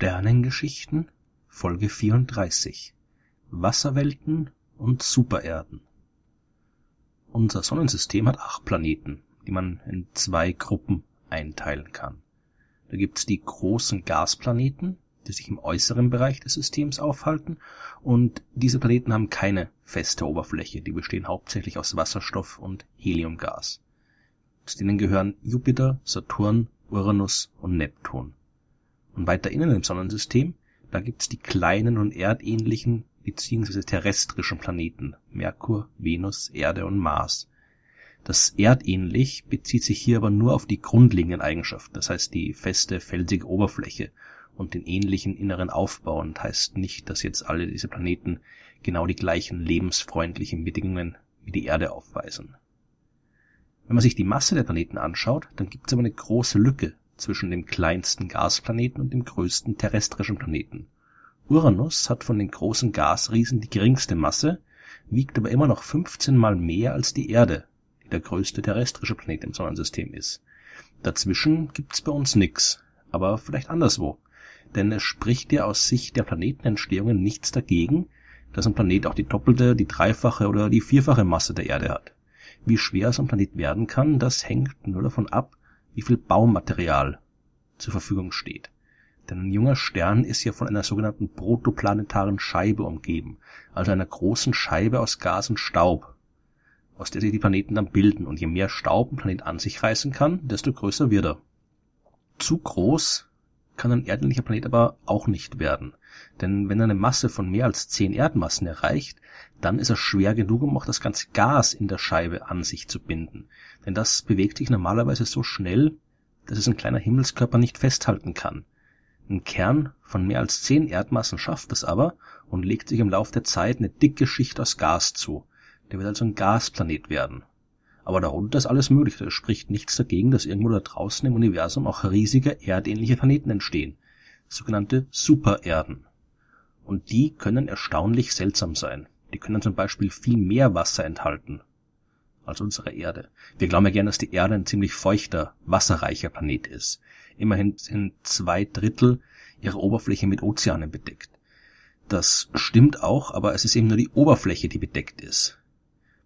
Sternengeschichten Folge 34 Wasserwelten und Supererden Unser Sonnensystem hat acht Planeten, die man in zwei Gruppen einteilen kann. Da gibt's die großen Gasplaneten, die sich im äußeren Bereich des Systems aufhalten, und diese Planeten haben keine feste Oberfläche, die bestehen hauptsächlich aus Wasserstoff und Heliumgas. Zu denen gehören Jupiter, Saturn, Uranus und Neptun. Und weiter innen im Sonnensystem, da gibt's die kleinen und erdähnlichen bzw. terrestrischen Planeten Merkur, Venus, Erde und Mars. Das erdähnlich bezieht sich hier aber nur auf die grundlegenden Eigenschaften, das heißt die feste, felsige Oberfläche und den ähnlichen inneren Aufbau und heißt nicht, dass jetzt alle diese Planeten genau die gleichen lebensfreundlichen Bedingungen wie die Erde aufweisen. Wenn man sich die Masse der Planeten anschaut, dann gibt es aber eine große Lücke zwischen dem kleinsten Gasplaneten und dem größten terrestrischen Planeten. Uranus hat von den großen Gasriesen die geringste Masse, wiegt aber immer noch 15 mal mehr als die Erde, die der größte terrestrische Planet im Sonnensystem ist. Dazwischen gibt's bei uns nix, aber vielleicht anderswo. Denn es spricht ja aus Sicht der Planetenentstehungen nichts dagegen, dass ein Planet auch die doppelte, die dreifache oder die vierfache Masse der Erde hat. Wie schwer so ein Planet werden kann, das hängt nur davon ab, wie viel Baumaterial zur Verfügung steht. Denn ein junger Stern ist ja von einer sogenannten protoplanetaren Scheibe umgeben, also einer großen Scheibe aus Gas und Staub, aus der sich die Planeten dann bilden. Und je mehr Staub ein Planet an sich reißen kann, desto größer wird er. Zu groß kann ein erdähnlicher Planet aber auch nicht werden. Denn wenn er eine Masse von mehr als zehn Erdmassen erreicht, dann ist er schwer genug, um auch das ganze Gas in der Scheibe an sich zu binden. Denn das bewegt sich normalerweise so schnell, dass es ein kleiner Himmelskörper nicht festhalten kann. Ein Kern von mehr als zehn Erdmassen schafft es aber und legt sich im Lauf der Zeit eine dicke Schicht aus Gas zu. Der wird also ein Gasplanet werden. Aber darunter ist alles möglich. Da spricht nichts dagegen, dass irgendwo da draußen im Universum auch riesige erdähnliche Planeten entstehen. Sogenannte Supererden. Und die können erstaunlich seltsam sein. Die können zum Beispiel viel mehr Wasser enthalten als unsere Erde. Wir glauben ja gerne, dass die Erde ein ziemlich feuchter, wasserreicher Planet ist. Immerhin sind zwei Drittel ihrer Oberfläche mit Ozeanen bedeckt. Das stimmt auch, aber es ist eben nur die Oberfläche, die bedeckt ist.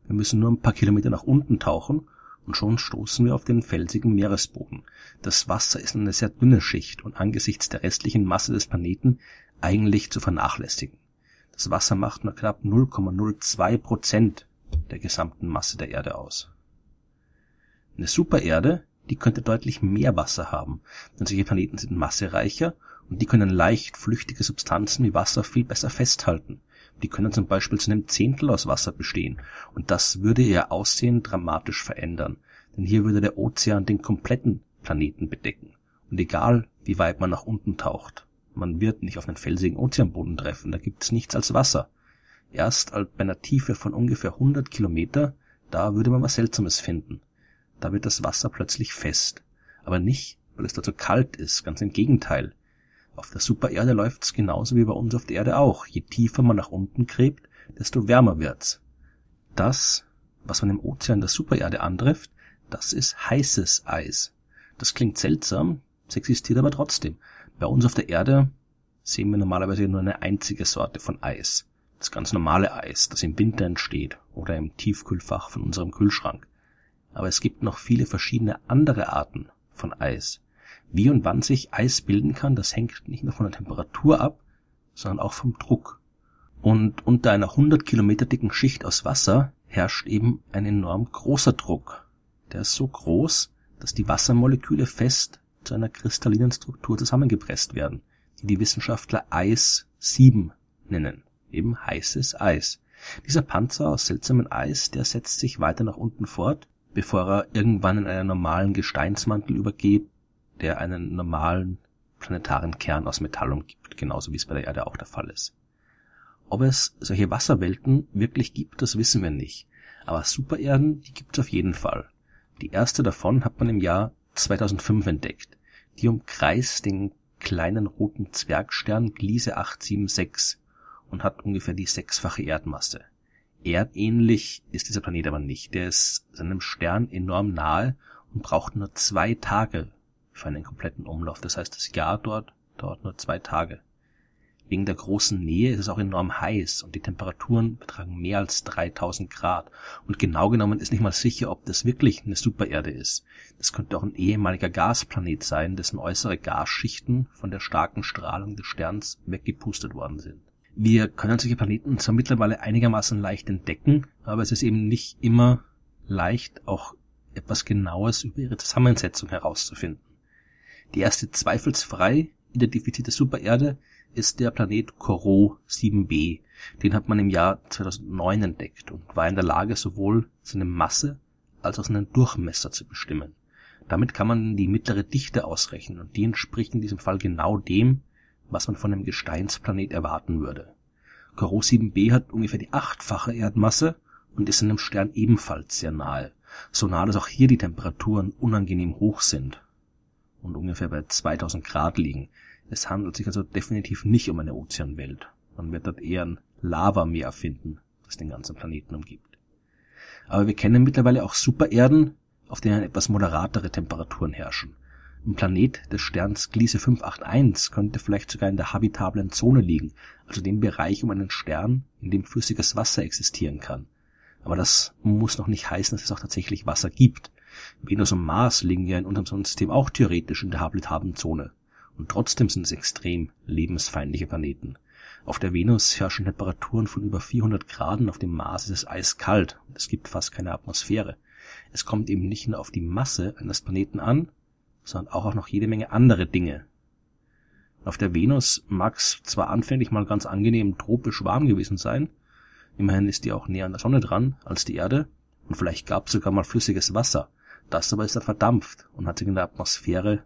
Wir müssen nur ein paar Kilometer nach unten tauchen und schon stoßen wir auf den felsigen Meeresboden. Das Wasser ist eine sehr dünne Schicht und angesichts der restlichen Masse des Planeten eigentlich zu vernachlässigen. Das Wasser macht nur knapp 0,02 Prozent der gesamten Masse der Erde aus. Eine Supererde, die könnte deutlich mehr Wasser haben, denn solche Planeten sind massereicher und die können leicht flüchtige Substanzen wie Wasser viel besser festhalten. Die können zum Beispiel zu einem Zehntel aus Wasser bestehen und das würde ihr Aussehen dramatisch verändern, denn hier würde der Ozean den kompletten Planeten bedecken. Und egal, wie weit man nach unten taucht, man wird nicht auf einen felsigen Ozeanboden treffen, da gibt's nichts als Wasser. Erst bei einer Tiefe von ungefähr 100 Kilometer, da würde man was Seltsames finden. Da wird das Wasser plötzlich fest. Aber nicht, weil es so kalt ist, ganz im Gegenteil. Auf der Supererde läuft's genauso wie bei uns auf der Erde auch. Je tiefer man nach unten gräbt, desto wärmer wird's. Das, was man im Ozean der Supererde antrifft, das ist heißes Eis. Das klingt seltsam, es existiert aber trotzdem. Bei uns auf der Erde sehen wir normalerweise nur eine einzige Sorte von Eis. Das ganz normale Eis, das im Winter entsteht oder im Tiefkühlfach von unserem Kühlschrank. Aber es gibt noch viele verschiedene andere Arten von Eis. Wie und wann sich Eis bilden kann, das hängt nicht nur von der Temperatur ab, sondern auch vom Druck. Und unter einer 100 Kilometer dicken Schicht aus Wasser herrscht eben ein enorm großer Druck. Der ist so groß, dass die Wassermoleküle fest zu einer kristallinen Struktur zusammengepresst werden, die die Wissenschaftler Eis 7 nennen, eben heißes Eis. Dieser Panzer aus seltsamem Eis, der setzt sich weiter nach unten fort, bevor er irgendwann in einen normalen Gesteinsmantel übergeht, der einen normalen planetaren Kern aus Metall umgibt, genauso wie es bei der Erde auch der Fall ist. Ob es solche Wasserwelten wirklich gibt, das wissen wir nicht. Aber Supererden, die gibt es auf jeden Fall. Die erste davon hat man im Jahr 2005 entdeckt. Die umkreist den kleinen roten Zwergstern Gliese 876 und hat ungefähr die sechsfache Erdmasse. Erdähnlich ist dieser Planet aber nicht. Der ist seinem Stern enorm nahe und braucht nur zwei Tage für einen kompletten Umlauf. Das heißt, das Jahr dort dauert nur zwei Tage. Wegen der großen Nähe ist es auch enorm heiß und die Temperaturen betragen mehr als 3000 Grad. Und genau genommen ist nicht mal sicher, ob das wirklich eine Supererde ist. Das könnte auch ein ehemaliger Gasplanet sein, dessen äußere Gasschichten von der starken Strahlung des Sterns weggepustet worden sind. Wir können solche Planeten zwar mittlerweile einigermaßen leicht entdecken, aber es ist eben nicht immer leicht, auch etwas Genaues über ihre Zusammensetzung herauszufinden. Die erste zweifelsfrei identifizierte Supererde ist der Planet Corot 7b. Den hat man im Jahr 2009 entdeckt und war in der Lage, sowohl seine Masse als auch seinen Durchmesser zu bestimmen. Damit kann man die mittlere Dichte ausrechnen und die entspricht in diesem Fall genau dem, was man von einem Gesteinsplanet erwarten würde. Corot 7b hat ungefähr die achtfache Erdmasse und ist einem Stern ebenfalls sehr nahe. So nah, dass auch hier die Temperaturen unangenehm hoch sind und ungefähr bei 2000 Grad liegen. Es handelt sich also definitiv nicht um eine Ozeanwelt. Man wird dort eher ein Lavameer finden, das den ganzen Planeten umgibt. Aber wir kennen mittlerweile auch Supererden, auf denen etwas moderatere Temperaturen herrschen. Ein Planet des Sterns Gliese 581 könnte vielleicht sogar in der habitablen Zone liegen, also dem Bereich um einen Stern, in dem flüssiges Wasser existieren kann. Aber das muss noch nicht heißen, dass es auch tatsächlich Wasser gibt. Venus und Mars liegen ja in unserem Sonnensystem auch theoretisch in der habitablen Zone. Und trotzdem sind es extrem lebensfeindliche Planeten. Auf der Venus herrschen Temperaturen von über 400 Grad auf dem Mars ist es eiskalt und es gibt fast keine Atmosphäre. Es kommt eben nicht nur auf die Masse eines Planeten an, sondern auch auf noch jede Menge andere Dinge. Auf der Venus mag es zwar anfänglich mal ganz angenehm tropisch warm gewesen sein, immerhin ist die auch näher an der Sonne dran als die Erde, und vielleicht gab es sogar mal flüssiges Wasser, das aber ist dann verdampft und hat sich in der Atmosphäre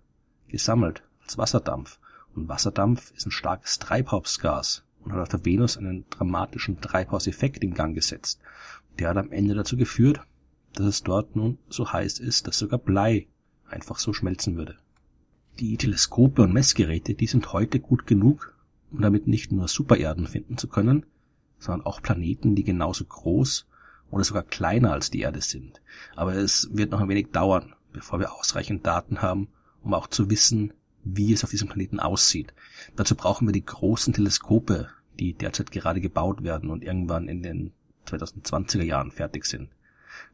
gesammelt als Wasserdampf. Und Wasserdampf ist ein starkes Treibhausgas und hat auf der Venus einen dramatischen Treibhauseffekt in Gang gesetzt. Der hat am Ende dazu geführt, dass es dort nun so heiß ist, dass sogar Blei einfach so schmelzen würde. Die Teleskope und Messgeräte, die sind heute gut genug, um damit nicht nur Supererden finden zu können, sondern auch Planeten, die genauso groß oder sogar kleiner als die Erde sind. Aber es wird noch ein wenig dauern, bevor wir ausreichend Daten haben, um auch zu wissen, wie es auf diesem Planeten aussieht. Dazu brauchen wir die großen Teleskope, die derzeit gerade gebaut werden und irgendwann in den 2020er Jahren fertig sind.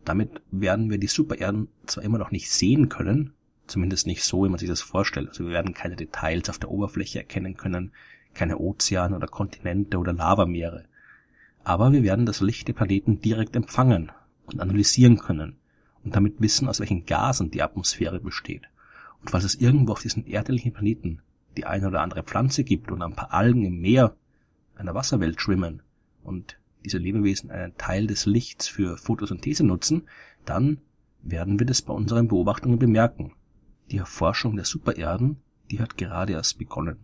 Damit werden wir die Supererden zwar immer noch nicht sehen können, zumindest nicht so, wie man sich das vorstellt. Also wir werden keine Details auf der Oberfläche erkennen können, keine Ozeane oder Kontinente oder Lavameere. Aber wir werden das Licht der Planeten direkt empfangen und analysieren können und damit wissen, aus welchen Gasen die Atmosphäre besteht. Und falls es irgendwo auf diesen erdähnlichen Planeten die eine oder andere Pflanze gibt und ein paar Algen im Meer einer Wasserwelt schwimmen und diese Lebewesen einen Teil des Lichts für Photosynthese nutzen, dann werden wir das bei unseren Beobachtungen bemerken. Die Erforschung der Supererden, die hat gerade erst begonnen.